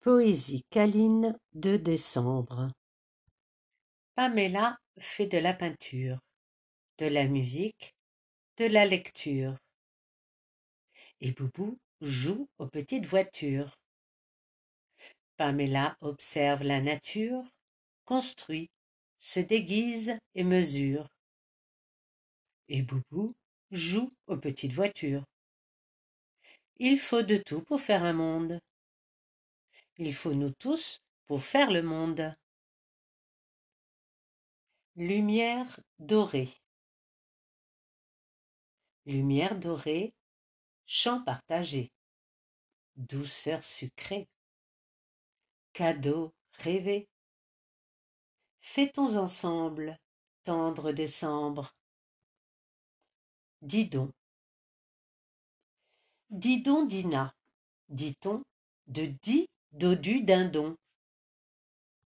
Poésie câline de décembre. Pamela fait de la peinture, de la musique, de la lecture. Et Boubou joue aux petites voitures. Pamela observe la nature, construit, se déguise et mesure. Et Boubou joue aux petites voitures. Il faut de tout pour faire un monde. Il faut nous tous pour faire le monde. Lumière dorée. Lumière dorée, chant partagé. Douceur sucrée. Cadeau rêvé. Fêtons ensemble, tendre décembre. Dis donc. Dis donc, Dina, dit-on, de dis dodu dindon.